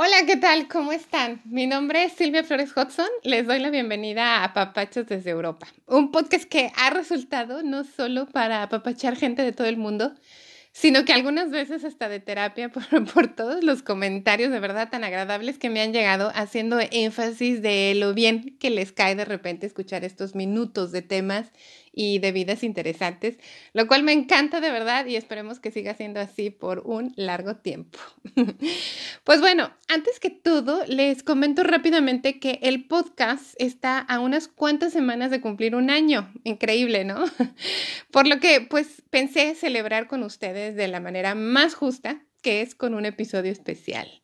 Hola, ¿qué tal? ¿Cómo están? Mi nombre es Silvia Flores Hudson. Les doy la bienvenida a Papachos desde Europa, un podcast que ha resultado no solo para apapachar gente de todo el mundo, sino que algunas veces hasta de terapia por, por, todos los comentarios de verdad tan agradables que me han llegado haciendo énfasis de lo bien que les cae de repente escuchar estos minutos de temas y de vidas interesantes, lo cual me encanta de verdad y esperemos que siga siendo así por un largo tiempo. pues bueno, antes que todo, les comento rápidamente que el podcast está a unas cuantas semanas de cumplir un año. Increíble, ¿no? por lo que pues pensé celebrar con ustedes de la manera más justa, que es con un episodio especial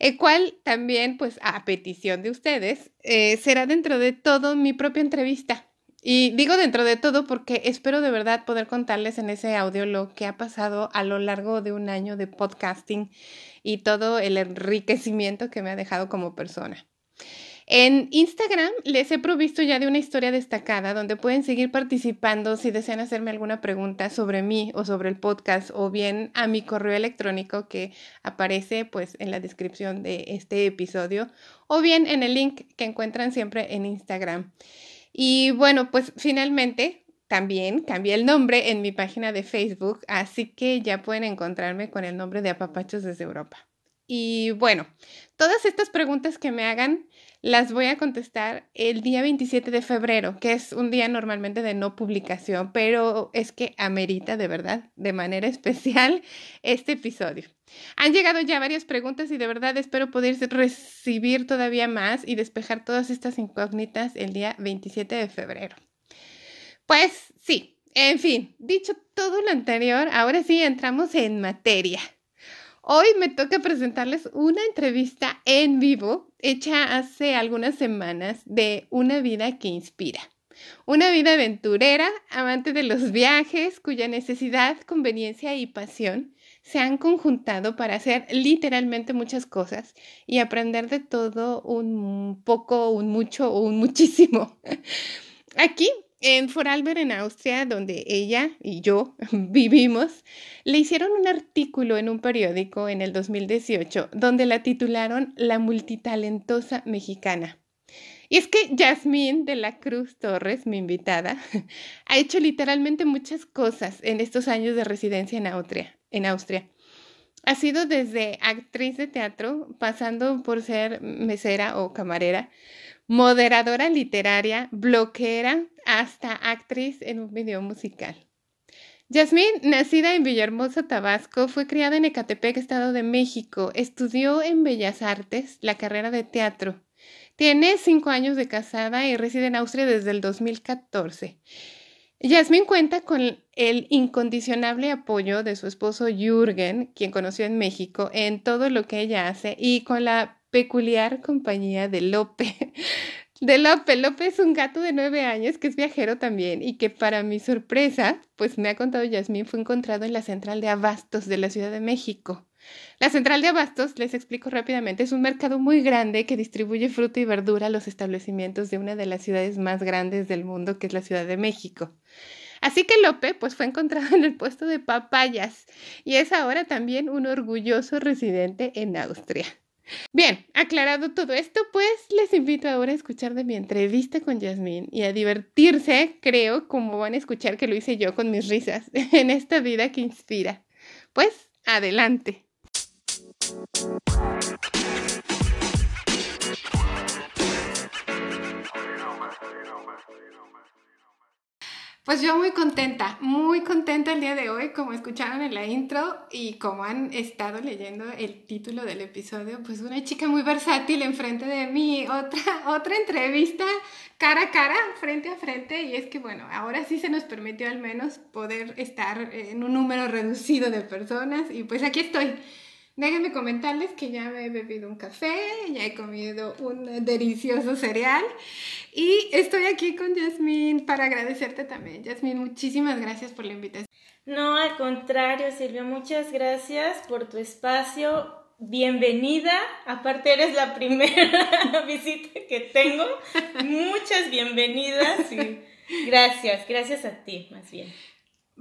el cual también, pues a petición de ustedes, eh, será dentro de todo mi propia entrevista. Y digo dentro de todo porque espero de verdad poder contarles en ese audio lo que ha pasado a lo largo de un año de podcasting y todo el enriquecimiento que me ha dejado como persona. En Instagram les he provisto ya de una historia destacada donde pueden seguir participando si desean hacerme alguna pregunta sobre mí o sobre el podcast o bien a mi correo electrónico que aparece pues en la descripción de este episodio o bien en el link que encuentran siempre en Instagram. Y bueno, pues finalmente también cambié el nombre en mi página de Facebook, así que ya pueden encontrarme con el nombre de Apapachos desde Europa. Y bueno, todas estas preguntas que me hagan las voy a contestar el día 27 de febrero, que es un día normalmente de no publicación, pero es que amerita de verdad, de manera especial, este episodio. Han llegado ya varias preguntas y de verdad espero poder recibir todavía más y despejar todas estas incógnitas el día 27 de febrero. Pues sí, en fin, dicho todo lo anterior, ahora sí entramos en materia. Hoy me toca presentarles una entrevista en vivo hecha hace algunas semanas de Una vida que inspira. Una vida aventurera, amante de los viajes, cuya necesidad, conveniencia y pasión se han conjuntado para hacer literalmente muchas cosas y aprender de todo un poco, un mucho o un muchísimo. Aquí en Vorarlberg, en Austria, donde ella y yo vivimos, le hicieron un artículo en un periódico en el 2018 donde la titularon La multitalentosa mexicana. Y es que Yasmín de la Cruz Torres, mi invitada, ha hecho literalmente muchas cosas en estos años de residencia en Austria. En Austria. Ha sido desde actriz de teatro, pasando por ser mesera o camarera, moderadora literaria, bloquera, hasta actriz en un video musical. Yasmín, nacida en Villahermosa, Tabasco, fue criada en Ecatepec, Estado de México. Estudió en Bellas Artes la carrera de teatro. Tiene cinco años de casada y reside en Austria desde el 2014. Yasmín cuenta con el incondicionable apoyo de su esposo Jürgen, quien conoció en México, en todo lo que ella hace y con la peculiar compañía de Lope. De Lope. Lope es un gato de nueve años que es viajero también y que para mi sorpresa, pues me ha contado Yasmín, fue encontrado en la central de abastos de la Ciudad de México. La central de abastos, les explico rápidamente, es un mercado muy grande que distribuye fruta y verdura a los establecimientos de una de las ciudades más grandes del mundo, que es la Ciudad de México. Así que Lope pues fue encontrado en el puesto de papayas y es ahora también un orgulloso residente en Austria. Bien, aclarado todo esto, pues les invito ahora a escuchar de mi entrevista con Yasmín y a divertirse, creo, como van a escuchar que lo hice yo con mis risas, en esta vida que inspira. Pues, adelante. Pues yo muy contenta, muy contenta el día de hoy, como escucharon en la intro y como han estado leyendo el título del episodio, pues una chica muy versátil enfrente de mí, otra, otra entrevista cara a cara, frente a frente, y es que bueno, ahora sí se nos permitió al menos poder estar en un número reducido de personas y pues aquí estoy. Déjenme comentarles que ya me he bebido un café, ya he comido un delicioso cereal y estoy aquí con Yasmín para agradecerte también. Yasmín, muchísimas gracias por la invitación. No, al contrario, Silvia, muchas gracias por tu espacio. Bienvenida, aparte eres la primera visita que tengo. Muchas bienvenidas y gracias, gracias a ti más bien.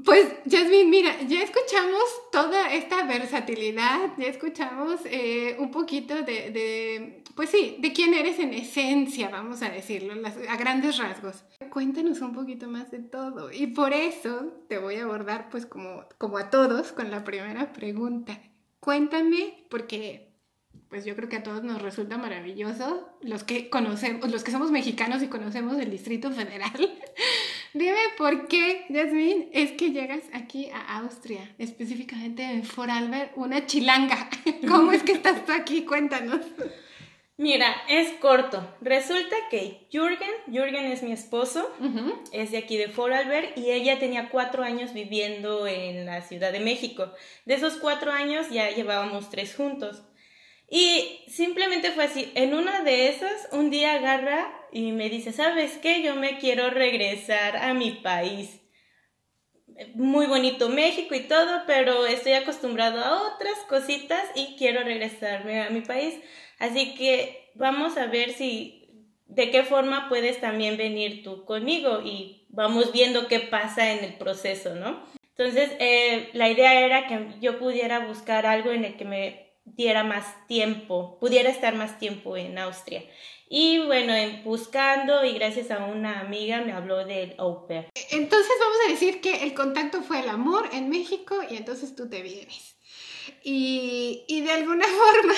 Pues, Jasmine, mira, ya escuchamos toda esta versatilidad, ya escuchamos eh, un poquito de, de, pues sí, de quién eres en esencia, vamos a decirlo, a grandes rasgos. Cuéntanos un poquito más de todo. Y por eso te voy a abordar, pues como, como a todos, con la primera pregunta. Cuéntame, porque pues yo creo que a todos nos resulta maravilloso, los que conocemos, los que somos mexicanos y conocemos el Distrito Federal. Dime por qué, Yasmin, es que llegas aquí a Austria, específicamente en Vorarlberg, una chilanga. ¿Cómo es que estás tú aquí? Cuéntanos. Mira, es corto. Resulta que Jürgen, Jürgen es mi esposo, es de aquí de Vorarlberg y ella tenía cuatro años viviendo en la Ciudad de México. De esos cuatro años ya llevábamos tres juntos. Y simplemente fue así. En una de esas, un día agarra y me dice, ¿sabes qué? Yo me quiero regresar a mi país. Muy bonito México y todo, pero estoy acostumbrado a otras cositas y quiero regresarme a mi país. Así que vamos a ver si, de qué forma puedes también venir tú conmigo y vamos viendo qué pasa en el proceso, ¿no? Entonces, eh, la idea era que yo pudiera buscar algo en el que me diera más tiempo, pudiera estar más tiempo en Austria. Y bueno, buscando y gracias a una amiga me habló del au pair. Entonces vamos a decir que el contacto fue el amor en México y entonces tú te vienes. Y, y de alguna forma,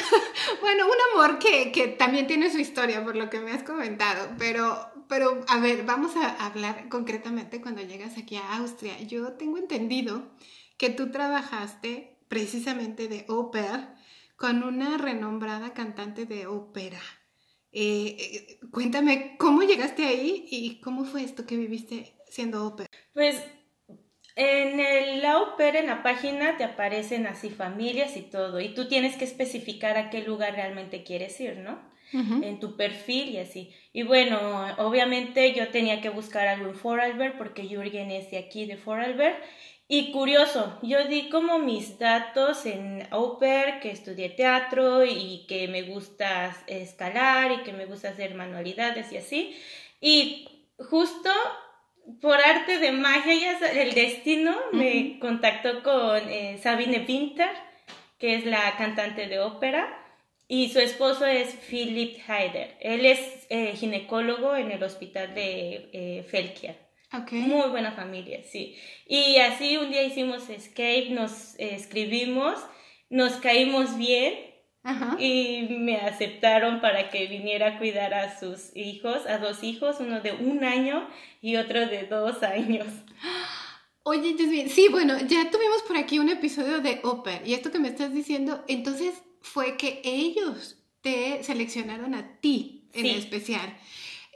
bueno, un amor que, que, también tiene su historia por lo que me has comentado, pero, pero a ver, vamos a hablar concretamente cuando llegas aquí a Austria. Yo tengo entendido que tú trabajaste precisamente de pair con una renombrada cantante de ópera. Eh, eh, cuéntame, ¿cómo llegaste ahí y cómo fue esto que viviste siendo ópera? Pues en el, la ópera, en la página, te aparecen así familias y todo, y tú tienes que especificar a qué lugar realmente quieres ir, ¿no? En tu perfil y así. Y bueno, obviamente yo tenía que buscar algo en Vorarlberg porque Jürgen es de aquí, de Vorarlberg, y curioso, yo di como mis datos en Oper, que estudié teatro y que me gusta escalar y que me gusta hacer manualidades y así. Y justo por arte de magia, ya el destino me contactó con eh, Sabine Winter, que es la cantante de ópera, y su esposo es Philip Heider. Él es eh, ginecólogo en el hospital de eh, muy buena familia, sí. Y así un día hicimos escape, nos escribimos, nos caímos bien y me aceptaron para que viniera a cuidar a sus hijos, a dos hijos, uno de un año y otro de dos años. Oye, sí, bueno, ya tuvimos por aquí un episodio de Oper y esto que me estás diciendo, entonces fue que ellos te seleccionaron a ti en especial.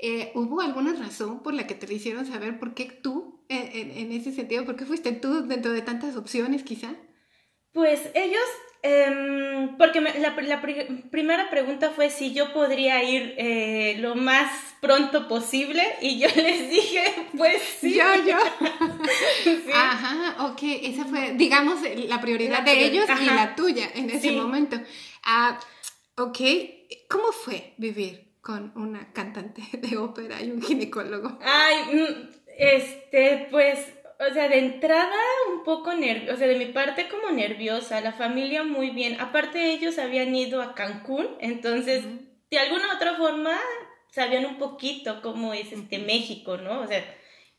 Eh, ¿Hubo alguna razón por la que te lo hicieron saber por qué tú, en, ese sentido, por qué fuiste tú dentro de tantas opciones quizá? Pues ellos, em, porque la, primera pregunta fue si yo podría ir eh, lo más pronto posible y yo les dije, pues sí. Yo, yo. Ajá, ok, esa fue, digamos, la prioridad de ellos y la tuya en ese momento. Ah, ok, ¿cómo fue vivir con una cantante de ópera y un ginecólogo? Ay, mm, este, pues, o sea, de entrada un poco nerviosa, o sea, de mi parte como nerviosa, la familia muy bien. Aparte ellos habían ido a Cancún, entonces, de alguna otra forma, sabían un poquito cómo es este México, ¿no? O sea,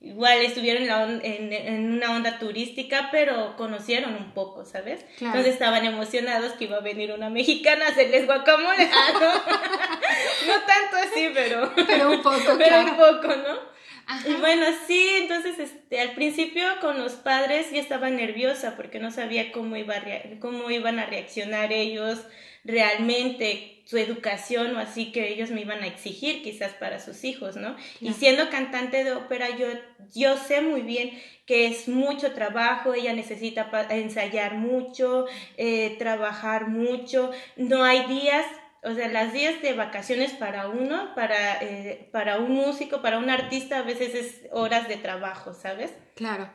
igual estuvieron en, una onda turística, pero conocieron un poco, ¿sabes? Entonces estaban emocionados que iba a venir una mexicana a hacerles guacamole. Ah, no. no tanto así, pero... Pero un poco, Pero un poco, ¿no? Y bueno, sí, entonces este, al principio con los padres ya estaba nerviosa porque no sabía cómo, iba cómo iban a reaccionar ellos realmente su educación o así que ellos me iban a exigir quizás para sus hijos, ¿no? Y siendo cantante de ópera, yo, yo sé muy bien que es mucho trabajo, ella necesita ensayar mucho, eh, trabajar mucho, no hay días o sea, las días de vacaciones para uno, para, eh, para un músico, para un artista, a veces es horas de trabajo, ¿sabes? Claro.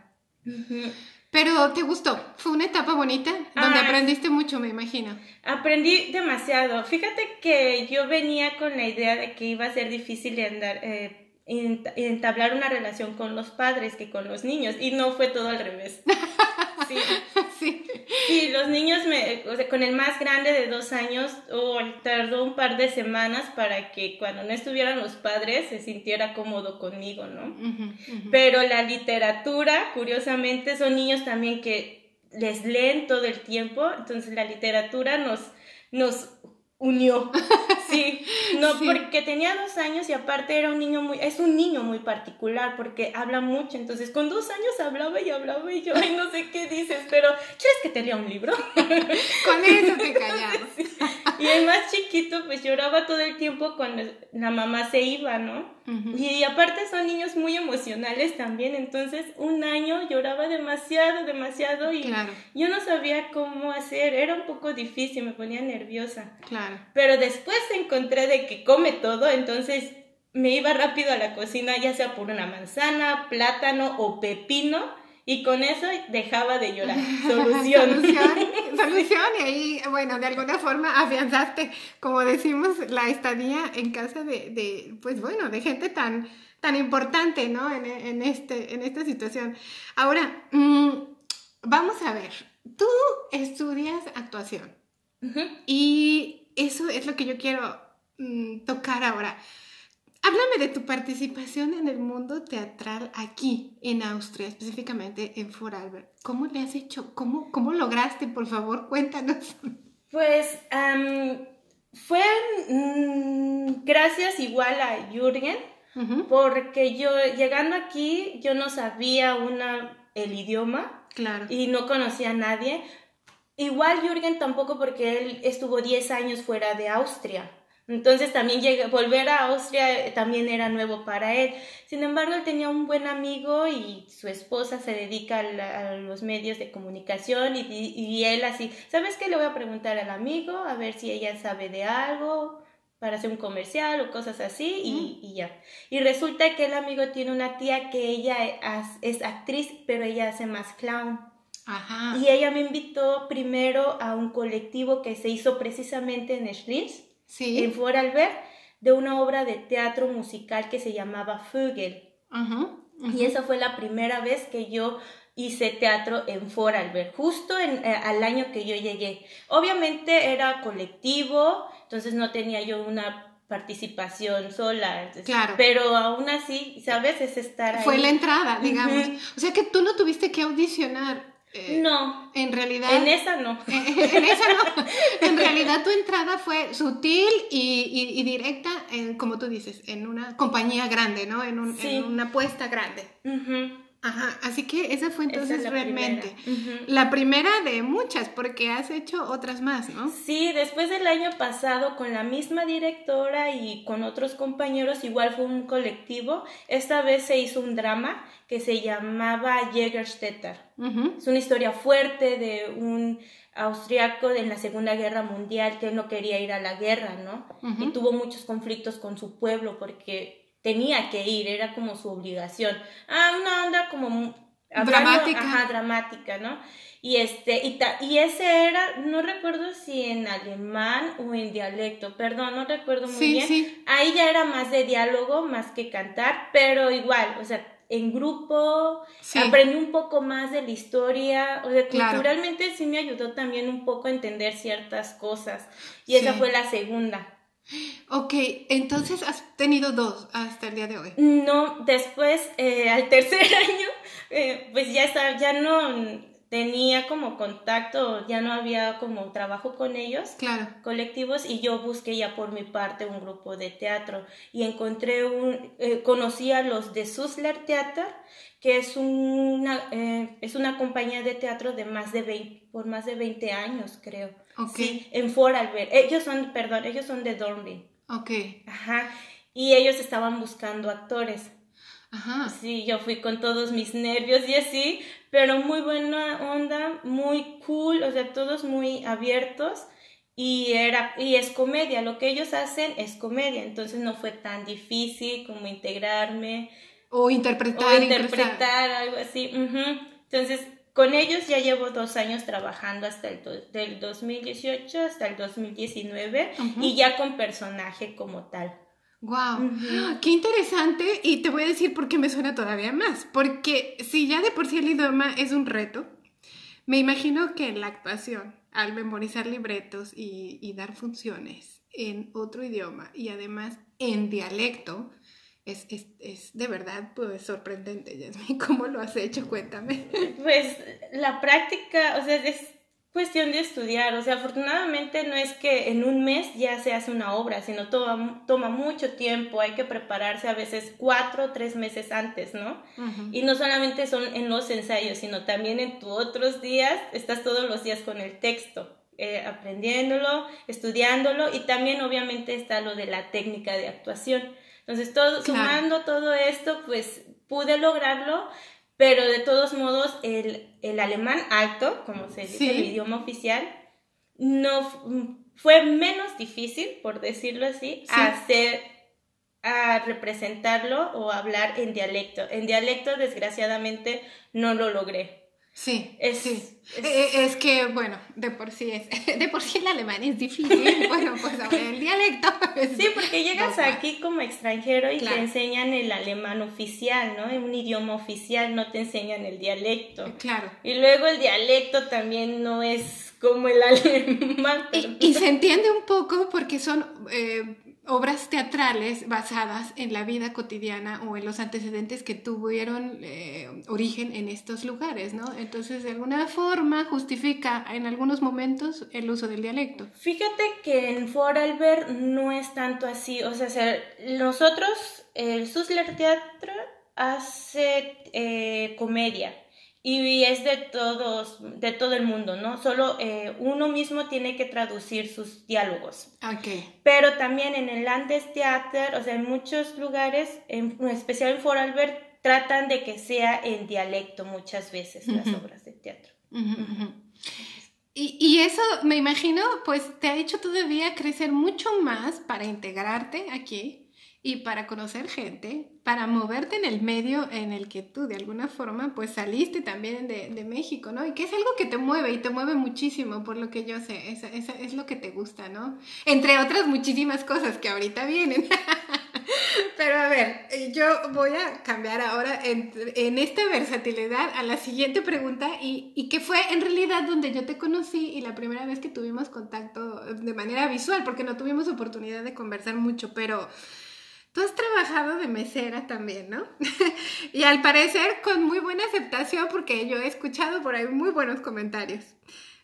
Pero te gustó, fue una etapa bonita donde ah, aprendiste mucho, me imagino. Aprendí demasiado. Fíjate que yo venía con la idea de que iba a ser difícil de andar, eh, entablar una relación con los padres que con los niños y no fue todo al revés. Sí. los niños, me, o sea, con el más grande de dos años, oh, tardó un par de semanas para que cuando no estuvieran los padres se sintiera cómodo conmigo, ¿no? Pero la literatura, curiosamente, son niños también que les leen todo el tiempo, entonces la literatura nos, nos unió. Sí, no, porque tenía dos años y aparte era un niño muy, es un niño muy particular porque habla mucho, entonces con dos años hablaba y hablaba y yo, ay, no sé qué dices, pero ¿quieres que te lea un libro? Con eso te callaba. Y el más chiquito pues lloraba todo el tiempo cuando la mamá se iba, ¿no? Y aparte son niños muy emocionales también, entonces un año lloraba demasiado, demasiado y yo no sabía cómo hacer, era un poco difícil, me ponía nerviosa. Claro. Pero después encontré de que come todo, entonces me iba rápido a la cocina, ya sea por una manzana, plátano o pepino y con eso dejaba de llorar. Solución. solución, solución. Y ahí, bueno, de alguna forma afianzaste, como decimos, la estadía en casa de, de pues bueno, de gente tan, tan importante, ¿no? En, en, este, en esta situación. Ahora, mm, vamos a ver. Tú estudias actuación. Y eso es lo que yo quiero mm, tocar ahora. Háblame de tu participación en el mundo teatral aquí en Austria, específicamente en Vorarlberg. ¿Cómo le has hecho? ¿Cómo, cómo lograste? Por favor, cuéntanos. Pues fue mm, gracias igual a Jürgen, porque yo llegando aquí yo no sabía una, el idioma claro. y no conocía a nadie. Igual Jürgen tampoco porque él estuvo 10 años fuera de Austria. Entonces también volver a Austria eh, también era nuevo para él. Sin embargo, él tenía un buen amigo y su esposa se dedica a, los medios de comunicación y, y, él así, ¿sabes qué? Le voy a preguntar al amigo a ver si ella sabe de algo para hacer un comercial o cosas así y, y ya. Y resulta que el amigo tiene una tía que ella es actriz, pero ella hace más clown. Ajá. Y ella me invitó primero a un colectivo que se hizo precisamente en Schlitz en Vorarlberg de una obra de teatro musical que se llamaba Vögel. Y esa fue la primera vez que yo hice teatro en Vorarlberg, justo en, eh, al año que yo llegué. Obviamente era colectivo, entonces no tenía yo una participación sola. claro. Pero aún así, ¿sabes? Es estar ahí. Fue la entrada, digamos. O sea que tú no tuviste que audicionar. Eh, no. En realidad. En esa no. En, esa no. En realidad tu entrada fue sutil y, y, directa, en, como tú dices, en una compañía grande, ¿no? En, un, en una apuesta grande. Ajá, así que esa fue entonces realmente la primera de muchas, porque has hecho otras más, ¿no? Sí, después del año pasado con la misma directora y con otros compañeros, igual fue un colectivo, esta vez se hizo un drama que se llamaba Jägerstätter. Es una historia fuerte de un austriaco en la Segunda Guerra Mundial que no quería ir a la guerra, ¿no? Y tuvo muchos conflictos con su pueblo porque tenía que ir, era como su obligación. Ah, una onda como dramática. Ajá, dramática, ¿no? Y este, y, y ese era, no recuerdo si en alemán o en dialecto, perdón, no recuerdo muy bien. Sí. Ahí ya era más de diálogo, más que cantar, pero igual, o sea, en grupo, aprendí un poco más de la historia, o sea, culturalmente sí me ayudó también un poco a entender ciertas cosas. Y esa fue la segunda. Ok, entonces has tenido dos hasta el día de hoy. No, después, eh, al tercer año, eh, pues ya está, ya no, tenía como contacto, ya no había como trabajo con ellos, claro. colectivos, y yo busqué ya por mi parte un grupo de teatro y encontré un, eh, conocí a los de Susler Theater, que es una, eh, es una compañía de teatro de más de 20, por más de 20 años, creo. Ok. Sí, en Vorarlberg. Ellos son, perdón, ellos son de Dornbirn. Ok. Ajá. Y ellos estaban buscando actores. Ajá. Sí, yo fui con todos mis nervios y así, pero muy buena onda, muy cool, o sea, todos muy abiertos y era y es comedia, lo que ellos hacen es comedia, entonces no fue tan difícil como integrarme O interpretar. o interpretar algo así. ujú. Entonces, con ellos ya llevo dos años trabajando hasta el do- del 2018 hasta el 2019 Ujú. y ya con personaje como tal. Wow, qué interesante y te voy a decir por qué me suena todavía más, porque si ya de por sí el idioma es un reto, me imagino que la actuación, al memorizar libretos y, y dar funciones en otro idioma y además en dialecto, es, es, es de verdad pues sorprendente, Yasmin, ¿cómo lo has hecho? Cuéntame. Pues la práctica, o sea, es cuestión de estudiar, o sea, afortunadamente no es que en un mes ya se hace una obra, sino toma, toma mucho tiempo, hay que prepararse a veces cuatro o tres meses antes, ¿no? Y no solamente son en los ensayos, sino también en tus otros días, estás todos los días con el texto, eh, aprendiéndolo, estudiándolo y también obviamente está lo de la técnica de actuación. Entonces, todo, Claro. sumando todo esto, pues pude lograrlo, pero de todos modos el, el alemán alto, como se dice, Sí. el idioma oficial, no fue menos difícil, por decirlo así, Sí. hacer a representarlo o hablar en dialecto. En dialecto, desgraciadamente, no lo logré. Sí, Es- sí. es- Eh, Es, que, bueno, de por sí es, de por sí el alemán es difícil, bueno, pues ahora el dialecto. es- Sí, porque llegas aquí como extranjero y Claro. te enseñan el alemán oficial, ¿no? En un idioma oficial, no te enseñan el dialecto. Claro. Y luego el dialecto también no es como el alemán. pero- Y, y se entiende un poco porque son eh, obras teatrales basadas en la vida cotidiana o en los antecedentes que tuvieron eh, origen en estos lugares, ¿no? Entonces, de alguna forma justifica en algunos momentos el uso del dialecto. Fíjate que en Vorarlberg no es tanto así, o sea, se- nosotros, el Susler Teatro hace eh, comedia y es de todos, de todo el mundo, ¿no? Solo eh, uno mismo tiene que traducir sus diálogos. Ok. Pero también en el Landestheater, o sea, en muchos lugares, en, en especial en Vorarlberg, tratan de que sea en dialecto muchas veces las obras de teatro. Y, y eso, me imagino, pues te ha hecho todavía crecer mucho más para integrarte aquí y para conocer gente, para moverte en el medio en el que tú de alguna forma pues saliste también de, de México, ¿no? Y que es algo que te mueve y te mueve muchísimo por lo que yo sé, es, es, es lo que te gusta, ¿no? Entre otras muchísimas cosas que ahorita vienen. Pero a ver, eh, yo voy a cambiar ahora en, en esta versatilidad a la siguiente pregunta y, y que fue en realidad donde yo te conocí y la primera vez que tuvimos contacto de manera visual, porque no tuvimos oportunidad de conversar mucho, pero tú has trabajado de mesera también, ¿no? y al parecer con muy buena aceptación porque yo he escuchado por ahí muy buenos comentarios.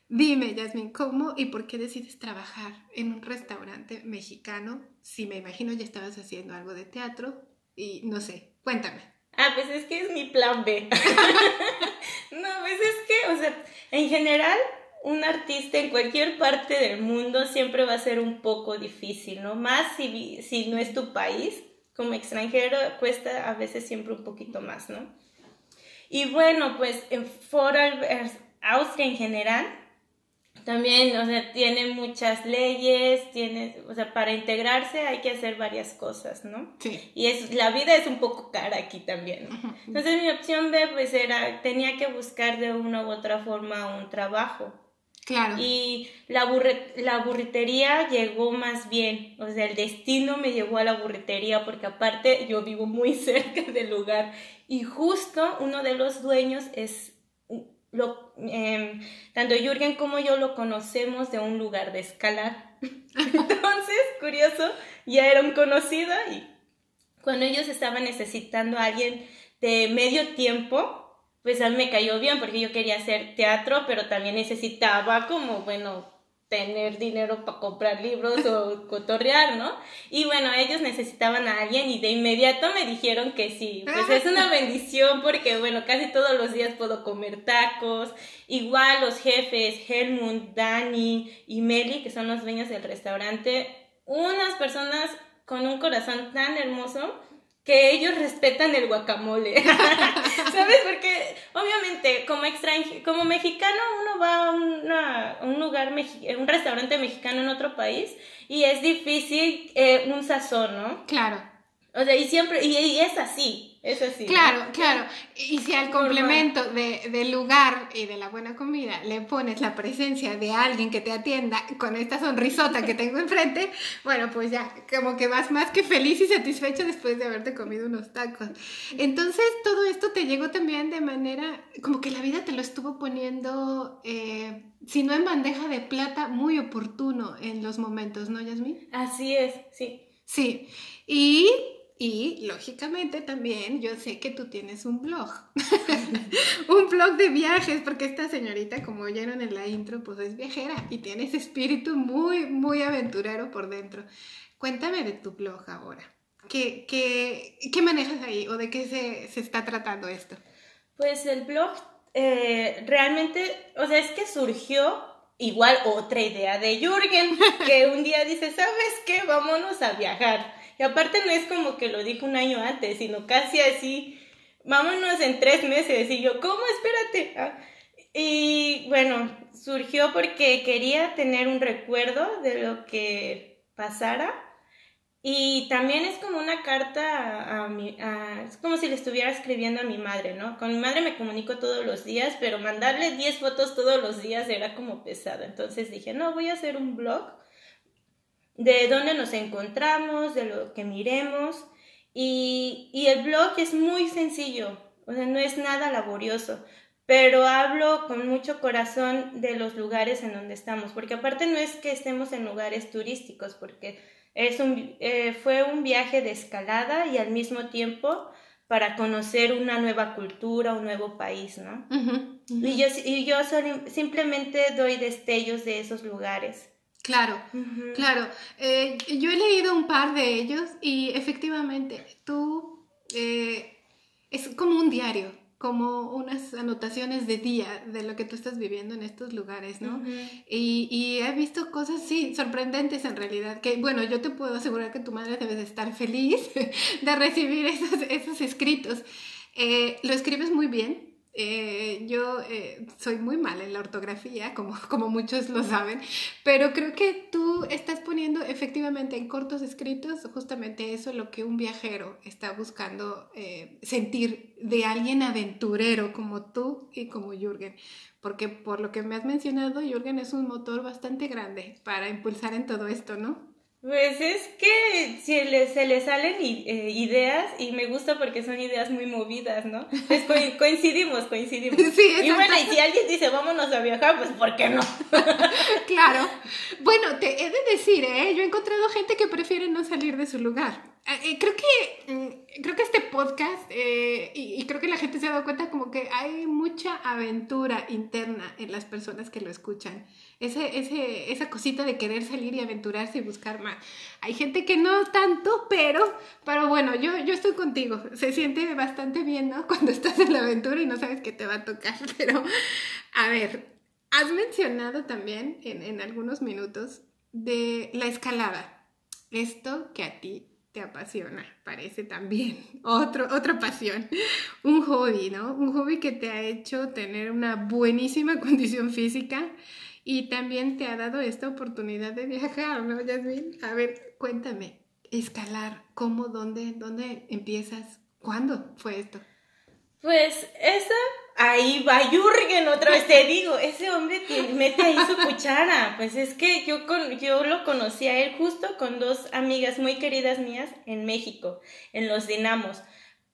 Dime, Yasmin, ¿cómo y por qué decides trabajar en un restaurante mexicano? Si me imagino ya estabas haciendo algo de teatro y no sé, cuéntame. Ah, pues es que es mi plan B. no, pues es que, o sea, en general, un artista en cualquier parte del mundo siempre va a ser un poco difícil, ¿no? Más si, si no es tu país, como extranjero cuesta a veces siempre un poquito más, ¿no? Y bueno, pues en Vorarlberg, Austria en general, también, o sea, tiene muchas leyes, tiene, o sea, para integrarse hay que hacer varias cosas, ¿no? Sí. Y es, la vida es un poco cara aquí también. Entonces mi opción B pues era, tenía que buscar de una u otra forma un trabajo. Y la, burre- la burritería llegó más bien, o sea, el destino me llevó a la burritería porque aparte yo vivo muy cerca del lugar y justo uno de los dueños es, lo, em, tanto Jürgen como yo lo conocemos de un lugar de escalar. Entonces, curioso, ya era un conocido y cuando ellos estaban necesitando a alguien de medio tiempo, pues a mí me cayó bien porque yo quería hacer teatro, pero también necesitaba como, bueno, tener dinero para comprar libros o cotorrear, ¿no? Y bueno, ellos necesitaban a alguien y de inmediato me dijeron que sí, pues es una bendición porque bueno, casi todos los días puedo comer tacos, igual los jefes, Helmut, Dani y Meli, que son los dueños del restaurante, unas personas con un corazón tan hermoso que ellos respetan el guacamole. ¿Sabes? Porque obviamente como extranjero, como mexicano uno va a, un lugar, un restaurante mexicano en otro país y es difícil eh, un sazón, ¿no? Claro. O sea, y siempre, y, es así, es así. Claro, claro. Y si al complemento de, del lugar y de la buena comida le pones la presencia de alguien que te atienda con esta sonrisota que tengo enfrente, bueno, pues ya, como que vas más que feliz y satisfecho después de haberte comido unos tacos. Entonces, todo esto te llegó también de manera, como que la vida te lo estuvo poniendo, eh, si no en bandeja de plata, muy oportuno en los momentos, ¿no, Yasmin? Así es, sí. Sí. Y y lógicamente también yo sé que tú tienes un blog, un blog de viajes, porque esta señorita, como oyeron en la intro, pues es viajera y tiene ese espíritu muy, muy aventurero por dentro. Cuéntame de tu blog ahora. ¿Qué, qué, qué manejas ahí o de qué se, se, está tratando esto? Pues el blog eh, realmente, o sea, es que surgió igual otra idea de Jürgen, que un día dice, ¿sabes qué? Vámonos a viajar. Y aparte no es como que lo dijo un año antes, sino casi así, vámonos en tres meses. Y yo, ¿cómo? Espérate. Ah, y bueno, surgió porque quería tener un recuerdo de lo que pasara. Y también es como una carta a, mi, es como si le estuviera escribiendo a mi madre, ¿no? Con mi madre me comunico todos los días, pero mandarle 10 fotos todos los días era como pesado. Entonces dije, no, voy a hacer un blog de dónde nos encontramos, de lo que miremos. Y, y el blog es muy sencillo, o sea, no es nada laborioso, pero hablo con mucho corazón de los lugares en donde estamos, porque aparte no es que estemos en lugares turísticos, porque es un, eh, fue un viaje de escalada y al mismo tiempo para conocer una nueva cultura, un nuevo país, ¿no? Y yo, y yo simplemente doy destellos de esos lugares. Claro, claro. Eh, yo he leído un par de ellos y efectivamente tú eh, es como un diario, como unas anotaciones de día de lo que tú estás viviendo en estos lugares, ¿no? y, y, he visto cosas, sí, sorprendentes en realidad, que bueno, yo te puedo asegurar que tu madre debe de estar feliz de recibir esos, esos escritos. Eh, lo escribes muy bien, eh, yo eh, soy muy mal en la ortografía, como, como muchos lo saben, pero creo que tú estás poniendo efectivamente en cortos escritos justamente eso, lo que un viajero está buscando eh, sentir de alguien aventurero como tú y como Jürgen. Porque por lo que me has mencionado, Jürgen es un motor bastante grande para impulsar en todo esto, ¿no? Pues es que se le, se le salen eh, ideas y me gusta porque son ideas muy movidas, ¿no? Es coincidimos, coincidimos. Sí, y bueno, y si alguien dice vámonos a viajar, pues ¿por qué no? claro. Bueno, te he de decir, ¿eh? Yo he encontrado gente que prefiere no salir de su lugar. Eh, eh, creo que mm, creo que este podcast y, creo que la gente se ha dado cuenta como que hay mucha aventura interna en las personas que lo escuchan ese, ese, esa cosita de querer salir y aventurarse y buscar más. Hay gente que no tanto, pero, pero bueno, yo, yo estoy contigo. Se siente bastante bien, ¿no? Cuando estás en la aventura y no sabes qué te va a tocar. Pero, a ver, has mencionado también en, en algunos minutos de la escalada. Esto que a ti te apasiona, parece también Otro, otra pasión, un hobby, ¿no? Un hobby que te ha hecho tener una buenísima condición física, y también te ha dado esta oportunidad de viajar, ¿no, Yasmin? A ver, cuéntame, escalar, ¿cómo, dónde, dónde empiezas? ¿Cuándo fue esto? Pues esa, ahí va Jürgen otra vez, te digo, ese hombre mete ahí su cuchara. Pues es que yo, con, yo lo conocí a él justo con dos amigas muy queridas mías en México, en los Dinamos.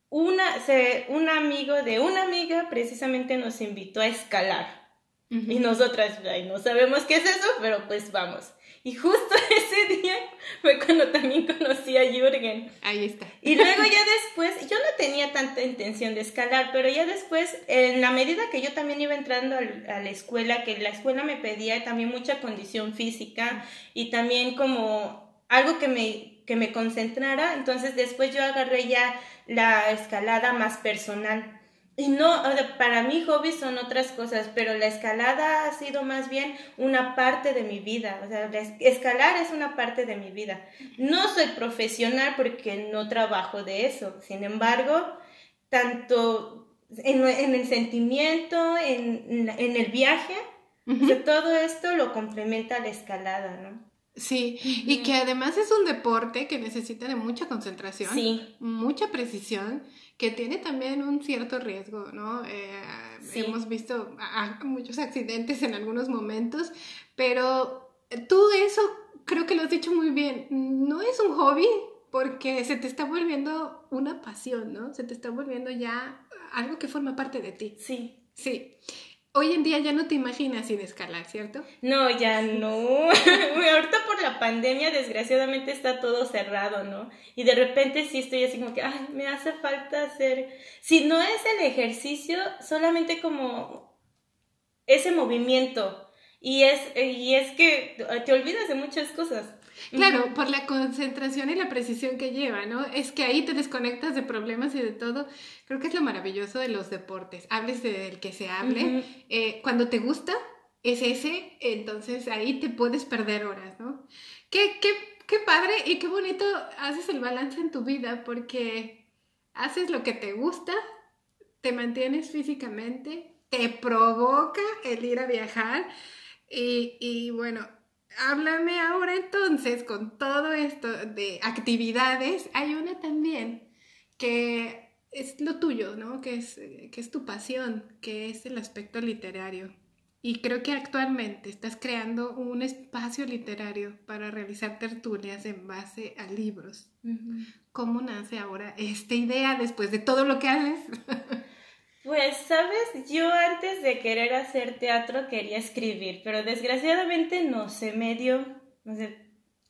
Una, se, un amigo de una amiga precisamente nos invitó a escalar. Y nosotras, no sabemos qué es eso, pero pues vamos. Y justo ese día fue cuando también conocí a Jürgen. Ahí está. Y luego ya después, yo no tenía tanta intención de escalar, pero ya después, en la medida que yo también iba entrando a la escuela, que la escuela me pedía también mucha condición física y también como algo que me, que me concentrara, entonces después yo agarré ya la escalada más personal. Y no, para mí hobbies son otras cosas, pero la escalada ha sido más bien una parte de mi vida. O sea, escalar es una parte de mi vida. No soy profesional porque no trabajo de eso. Sin embargo, tanto en, el sentimiento, en, el viaje, todo esto lo complementa la escalada, ¿no? Sí, y que además es un deporte que necesita de mucha concentración, mucha precisión, que tiene también un cierto riesgo, ¿no? Eh, hemos visto muchos accidentes en algunos momentos, pero tú eso creo que lo has dicho muy bien, no es un hobby porque se te está volviendo una pasión, ¿no? Se te está volviendo ya algo que forma parte de ti. Sí. Sí. Hoy en día ya no te imaginas sin escalar, ¿cierto? No, ya no. Ahorita por la pandemia, desgraciadamente, está todo cerrado, ¿no? Y de repente sí estoy así como que, ay, me hace falta hacer. Si no es el ejercicio, solamente como ese movimiento. Y es, y es que te olvidas de muchas cosas. Claro, por la concentración y la precisión que lleva, ¿no? Es que ahí te desconectas de problemas y de todo. Creo que es lo maravilloso de los deportes. Hables del que se hable. Eh, cuando te gusta, es ese, entonces ahí te puedes perder horas, ¿no? Qué, qué, qué padre y qué bonito haces el balance en tu vida porque haces lo que te gusta, te mantienes físicamente, te provoca el ir a viajar y, y bueno, háblame ahora entonces con todo esto de actividades. Hay una también que es lo tuyo, ¿no? Que es, que es tu pasión, que es el aspecto literario. Y creo que actualmente estás creando un espacio literario para realizar tertulias en base a libros. ¿Cómo nace ahora esta idea después de todo lo que haces? Pues, sabes, yo antes de querer hacer teatro quería escribir, pero desgraciadamente no se me dio.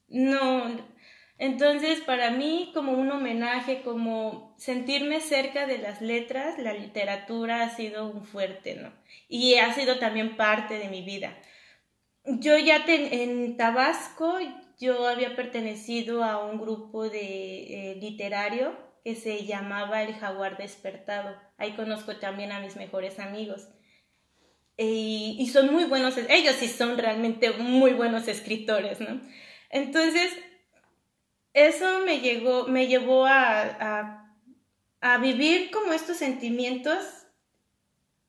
no. Entonces, para mí, como un homenaje, como sentirme cerca de las letras, la literatura ha sido un fuerte, ¿no? Y ha sido también parte de mi vida. Yo ya en Tabasco, yo había pertenecido a un grupo de eh, literario que se llamaba El Jaguar Despertado. Ahí conozco también a mis mejores amigos. Y, son muy buenos, ellos sí son realmente muy buenos escritores, ¿no? Entonces, eso me, llegó, me llevó a, a, vivir como estos sentimientos,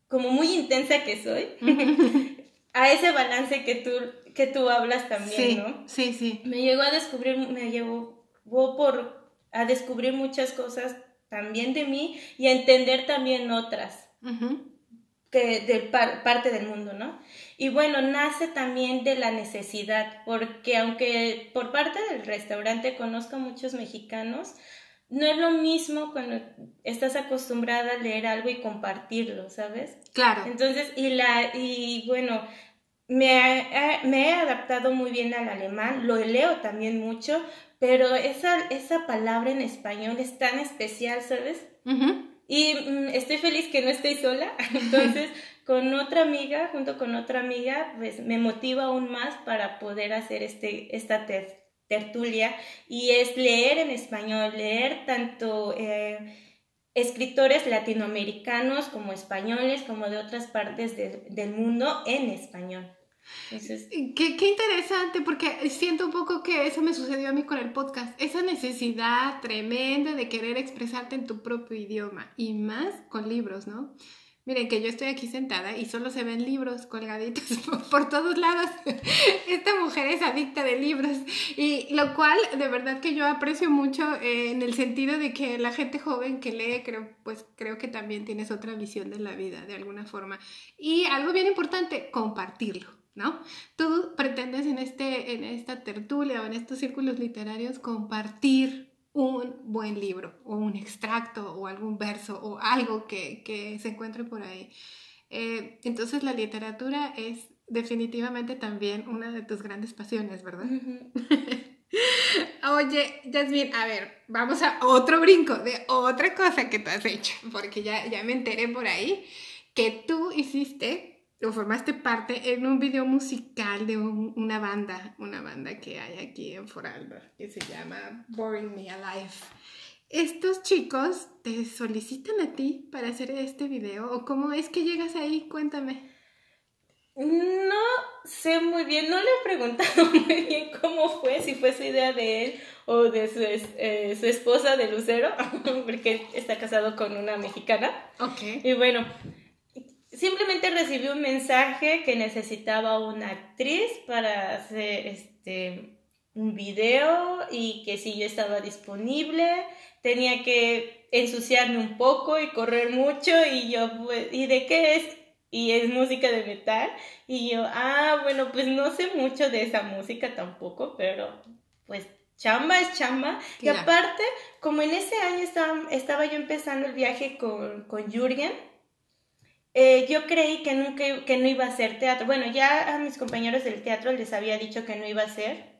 como muy intensa que soy, a ese balance que tú, que tú hablas también, ¿no? Sí, sí. Me llegó a descubrir, me llevó por a descubrir muchas cosas también de mí y a entender también otras que de parte del mundo, ¿no? Y bueno, nace también de la necesidad, porque aunque por parte del restaurante conozco a muchos mexicanos, no es lo mismo cuando estás acostumbrada a leer algo y compartirlo, ¿sabes? Claro. Entonces, y la, y bueno, me, me he adaptado muy bien al alemán, lo leo también mucho, pero esa, esa palabra en español es tan especial, ¿sabes? Y mm, estoy feliz que no estoy sola, entonces con otra amiga, junto con otra amiga, pues me motiva aún más para poder hacer este, esta tertulia y es leer en español, leer tanto eh, escritores latinoamericanos como españoles, como de otras partes del mundo en español. Qué, qué, interesante, porque siento un poco que eso me sucedió a mí con el podcast. Esa necesidad tremenda de querer expresarte en tu propio idioma y más con libros, ¿no? Miren que yo estoy aquí sentada y solo se ven libros colgaditos por, todos lados. Esta mujer es adicta de libros y lo cual de verdad que yo aprecio mucho eh, en el sentido de que la gente joven que lee, creo, pues creo que también tienes otra visión de la vida de alguna forma. Y algo bien importante, compartirlo. ¿no? Tú pretendes en, este, en esta tertulia o en estos círculos literarios compartir un buen libro o un extracto o algún verso o algo que, se encuentre por ahí. Eh, entonces la literatura es definitivamente también una de tus grandes pasiones, ¿verdad? Oye, Jasmine, a ver, vamos a otro brinco de otra cosa que tú has hecho, porque ya, ya me enteré por ahí que tú hiciste o formaste parte en un video musical de una banda, una banda que hay aquí en Foralba, que se llama Boring Me Alive. ¿Estos chicos te solicitan a ti para hacer este video o cómo es que llegas ahí? Cuéntame. No sé muy bien, no le he preguntado muy bien cómo fue, si fue su idea de él o de su, eh, su esposa de Lucero, porque está casado con una mexicana. Ok. Y bueno, simplemente recibí un mensaje que necesitaba una actriz para hacer este un video y que si yo estaba disponible, tenía que ensuciarme un poco y correr mucho y yo pues, ¿y de qué es? Y es música de metal y yo, ah, bueno, pues no sé mucho de esa música tampoco, pero pues chamba es chamba. Y aparte, como en ese año estaba, estaba yo empezando el viaje con, con Jürgen, eh, yo creí que, nunca, que no iba a hacer teatro. Bueno, ya a mis compañeros del teatro les había dicho que no iba a ser.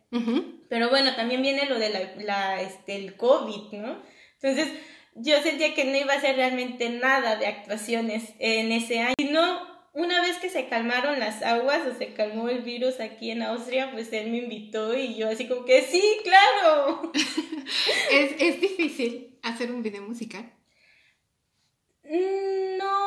Pero bueno, también viene lo de la, este, el COVID, ¿no? Entonces, yo sentía que no iba a hacer realmente nada de actuaciones en ese año. Y no, una vez que se calmaron las aguas o se calmó el virus aquí en Austria, pues él me invitó y yo así como que sí, claro. ¿Es, ¿Es difícil hacer un video musical? No, no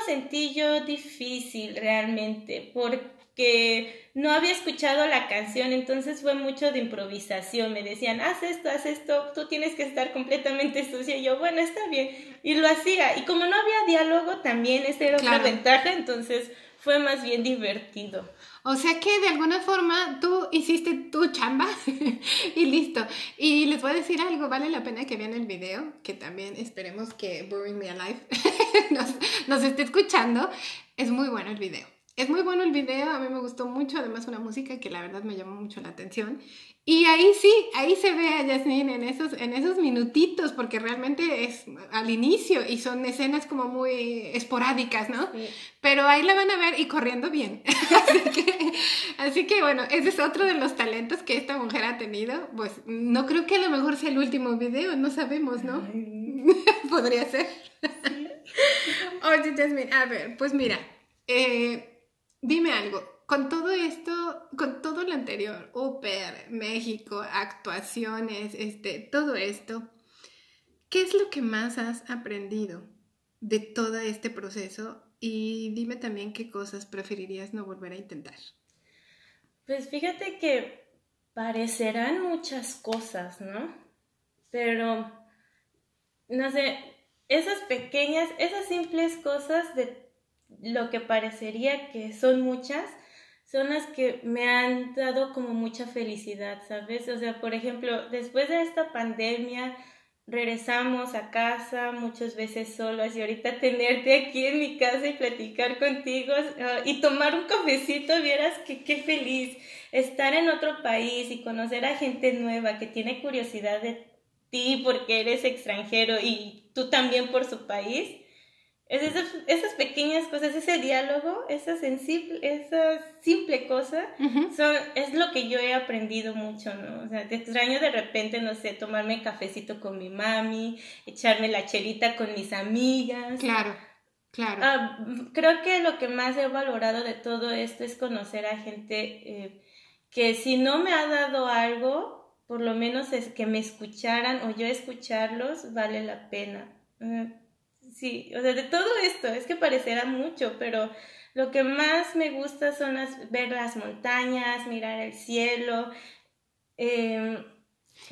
lo sentí yo difícil realmente, porque no había escuchado la canción, entonces fue mucho de improvisación. Me decían, haz esto, haz esto, tú tienes que estar completamente sucia. Y yo, bueno, está bien. Y lo hacía. Y como no había diálogo, también esa era otra ventaja, entonces fue más bien divertido. O sea que de alguna forma tú hiciste tu chamba y listo. Y les voy a decir algo, vale la pena que vean el video, que también esperemos que Boring Me Alive nos, nos esté escuchando. Es muy bueno el video. Es muy bueno el video, a mí me gustó mucho, además una música que la verdad me llamó mucho la atención. Y ahí sí, ahí se ve a Jasmine en esos, en esos minutitos, porque realmente es al inicio y son escenas como muy esporádicas, ¿no? Pero ahí la van a ver y corriendo bien. así, que, bueno, ese es otro de los talentos que esta mujer ha tenido. Pues no creo que a lo mejor sea el último video, no sabemos, ¿no? Podría ser. Oye, Jasmine, a ver, pues mira, eh, Dime algo, con todo esto, con todo lo anterior, Uper, México, actuaciones, este, todo esto, ¿qué es lo que más has aprendido de todo este proceso? Y dime también qué cosas preferirías no volver a intentar. Pues fíjate que parecerán muchas cosas, ¿no? Pero, no sé, esas pequeñas, esas simples cosas de lo que parecería que son muchas, son las que me han dado como mucha felicidad, ¿sabes? O sea, por ejemplo, después de esta pandemia, regresamos a casa muchas veces solas y ahorita tenerte aquí en mi casa y platicar contigo ah, y tomar un cafecito, vieras que qué feliz estar en otro país y conocer a gente nueva que tiene curiosidad de ti porque eres extranjero y tú también por su país esas, esas pequeñas cosas, ese diálogo, esa, sensible, esa simple cosa, son, es lo que yo he aprendido mucho, ¿no? O sea, te extraño de repente, no sé, tomarme cafecito con mi mami, echarme la cherita con mis amigas. Claro, claro. Ah, creo que lo que más he valorado de todo esto es conocer a gente eh, que si no me ha dado algo, por lo menos es que me escucharan o yo escucharlos, vale la pena. Eh, sí, o sea, de todo esto, es que parecerá mucho, pero lo que más me gusta son las, ver las montañas, mirar el cielo, em,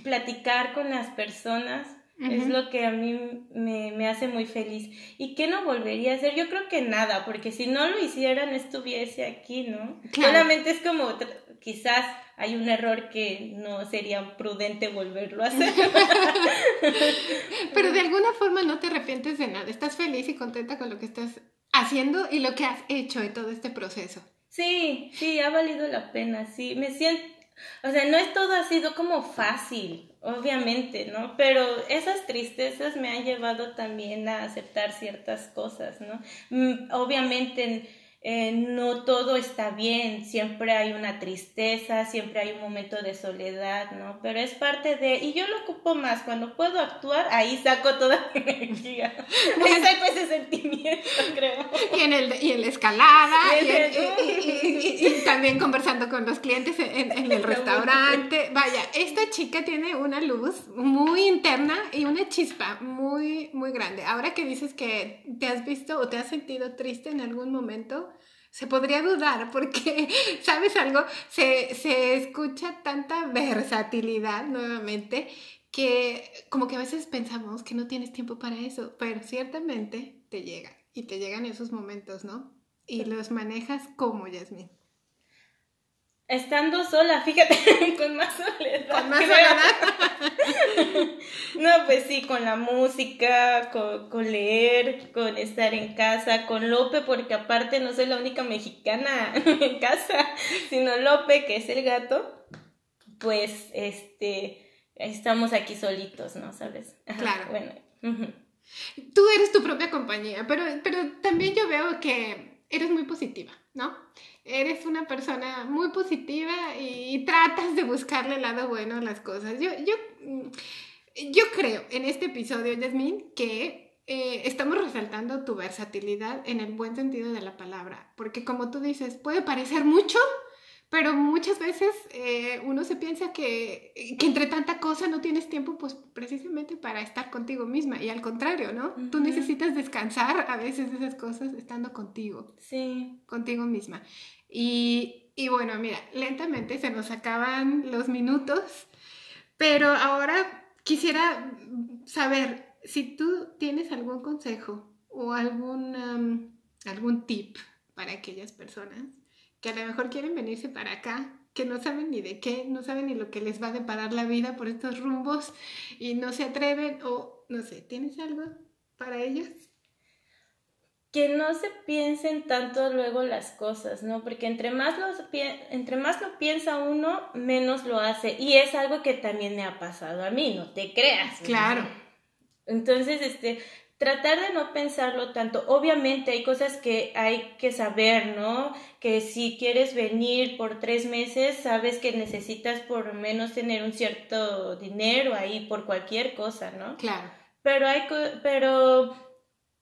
platicar con las personas. Es lo que a mí me, hace muy feliz. ¿Y qué no volvería a hacer? Yo creo que nada, porque si no lo hiciera no estuviese aquí, ¿no? Solamente es como quizás hay un error que no sería prudente volverlo a hacer. Pero de alguna forma no te arrepientes de nada, estás feliz y contenta con lo que estás haciendo y lo que has hecho en todo este proceso. Sí, sí, ha valido la pena, sí, me siento, o sea, no es todo ha sido como fácil, obviamente, ¿no? Pero esas tristezas me han llevado también a aceptar ciertas cosas, ¿no? Mm, obviamente eh, no todo está bien, siempre hay una tristeza, siempre hay un momento de soledad, ¿no? Pero es parte de, y yo lo ocupo más, cuando puedo actuar, ahí saco toda mi energía, ahí saco ese sentimiento, creo. Y en, el, y en la escalada, y, también conversando con los clientes en, en el restaurante. Vaya, esta chica tiene una luz muy interna y una chispa muy, muy grande. Ahora que dices que te has visto o te has sentido triste en algún momento, se podría dudar porque, ¿sabes algo? Se, se escucha tanta versatilidad nuevamente que como que a veces pensamos que no tienes tiempo para eso, pero ciertamente te llegan y te llegan esos momentos, ¿no? Y los manejas como, Yasmin. Estando sola, fíjate, con más soledad. Con más soledad. no, pues sí, con la música, con, leer, con estar en casa, con Lope, porque aparte no soy la única mexicana en casa, sino Lope, que es el gato, pues este, estamos aquí solitos, ¿no? ¿Sabes? Claro. Bueno. Tú eres tu propia compañía, pero, pero también yo veo que eres muy positiva, ¿no? eres una persona muy positiva y, tratas de buscarle el lado bueno a las cosas. Yo, yo, mm, yo creo en este episodio, Jasmine, que eh, estamos resaltando tu versatilidad en el buen sentido de la palabra, porque como tú dices, puede parecer mucho, pero muchas veces eh, uno se piensa que, que, entre tanta cosa no tienes tiempo, pues precisamente para estar contigo misma. Y al contrario, ¿no? Tú necesitas descansar a veces de esas cosas estando contigo. Sí. Contigo misma. Y, y bueno, mira, lentamente se nos acaban los minutos, pero ahora quisiera saber si tú tienes algún consejo o algún, algún tip para aquellas personas que a lo mejor quieren venirse para acá, que no saben ni de qué, no saben ni lo que les va a deparar la vida por estos rumbos y no se atreven o no sé, ¿tienes algo para ellos? que no se piensen tanto luego las cosas, ¿no? Porque entre más, lo, entre más lo piensa uno, menos lo hace. Y es algo que también me ha pasado a mí, no te creas. Claro. Entonces, este, tratar de no pensarlo tanto. Obviamente hay cosas que hay que saber, ¿no? Que si quieres venir por tres meses, sabes que necesitas por lo menos tener un cierto dinero ahí por cualquier cosa, ¿no? Claro. Pero hay, pero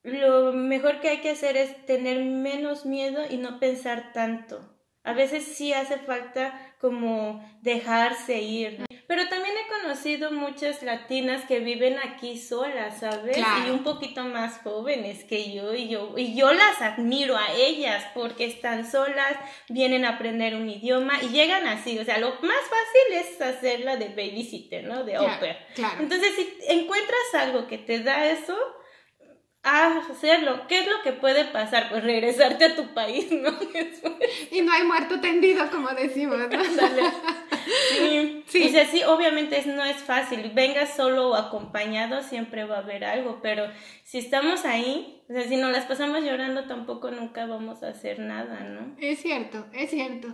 lo mejor que hay que hacer es tener menos miedo y no pensar tanto. A veces sí hace falta como dejarse ir. Pero también he conocido muchas latinas que viven aquí solas, ¿sabes? Y un poquito más jóvenes que yo y yo y yo las admiro a ellas porque están solas, vienen a aprender un idioma y llegan así, o sea, lo más fácil es hacerla de babysitter, ¿no? De claro, Entonces, si encuentras algo que te da eso, a hacerlo. ¿Qué es lo que puede pasar? Pues regresarte a tu país, ¿no? y no hay muerto tendido, como decimos, ¿no? sí. sí. sí, obviamente no es fácil. Venga solo o acompañado, siempre va a haber algo, pero si estamos ahí, o sea, si nos las pasamos llorando, tampoco nunca vamos a hacer nada, ¿no? Es cierto, es cierto.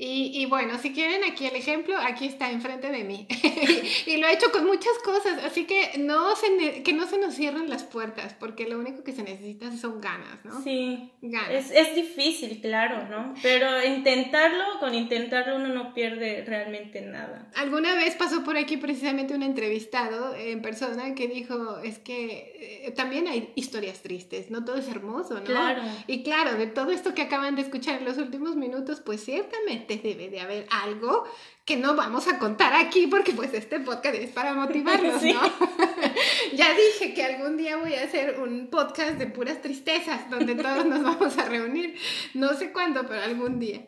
Y, bueno, si quieren aquí el ejemplo, aquí está enfrente de mí. y, lo he hecho con muchas cosas, así que no, se que no se nos cierren las puertas, porque lo único que se necesita son ganas, ¿no? Sí, ganas. Es, es difícil, claro, ¿no? Pero intentarlo, con intentarlo uno no pierde realmente nada. Alguna vez pasó por aquí precisamente un entrevistado en persona que dijo, es que eh, también hay historias tristes, no todo es hermoso, ¿no? Claro. Y claro, de todo esto que acaban de escuchar en los últimos minutos, pues ciertamente debe de haber algo que no vamos a contar aquí porque pues este podcast es para motivarnos, ¿no? ya dije que algún día voy a hacer un podcast de puras tristezas donde todos nos vamos a reunir. No sé cuándo, pero algún día.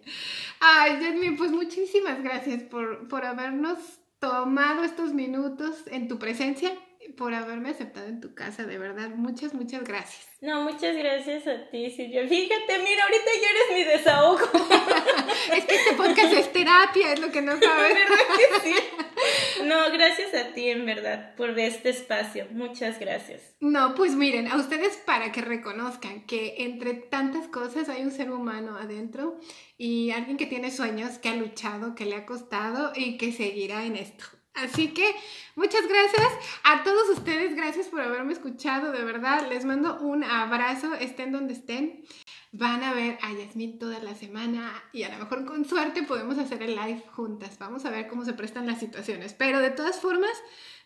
Ay, Jasmine, pues muchísimas gracias por, por habernos tomado estos minutos en tu presencia por haberme aceptado en tu casa, de verdad. Muchas, muchas gracias. No, muchas gracias a ti, Silvia. Fíjate, mira, ahorita ya eres mi desahogo. es que este podcast es terapia, es lo que no sabes. ¿Verdad que sí? No, gracias a ti, en verdad, por este espacio. Muchas gracias. No, pues miren, a ustedes para que reconozcan que entre tantas cosas hay un ser humano adentro y alguien que tiene sueños, que ha luchado, que le ha costado y que seguirá en esto Así que muchas gracias a todos ustedes, gracias por haberme escuchado, de verdad, les mando un abrazo, estén donde estén. Van a ver a Yasmín toda la semana y a lo mejor con suerte podemos hacer el live juntas. Vamos a ver cómo se prestan las situaciones. Pero de todas formas,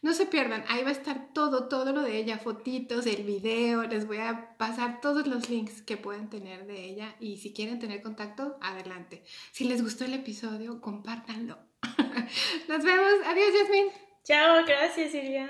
no se pierdan, ahí va a estar todo, todo lo de ella, fotitos, el video, les voy a pasar todos los links que puedan tener de ella y si quieren tener contacto, adelante. Si les gustó el episodio, compártanlo. Nos vemos. Adiós, Yasmin. Chao, gracias, Silvia.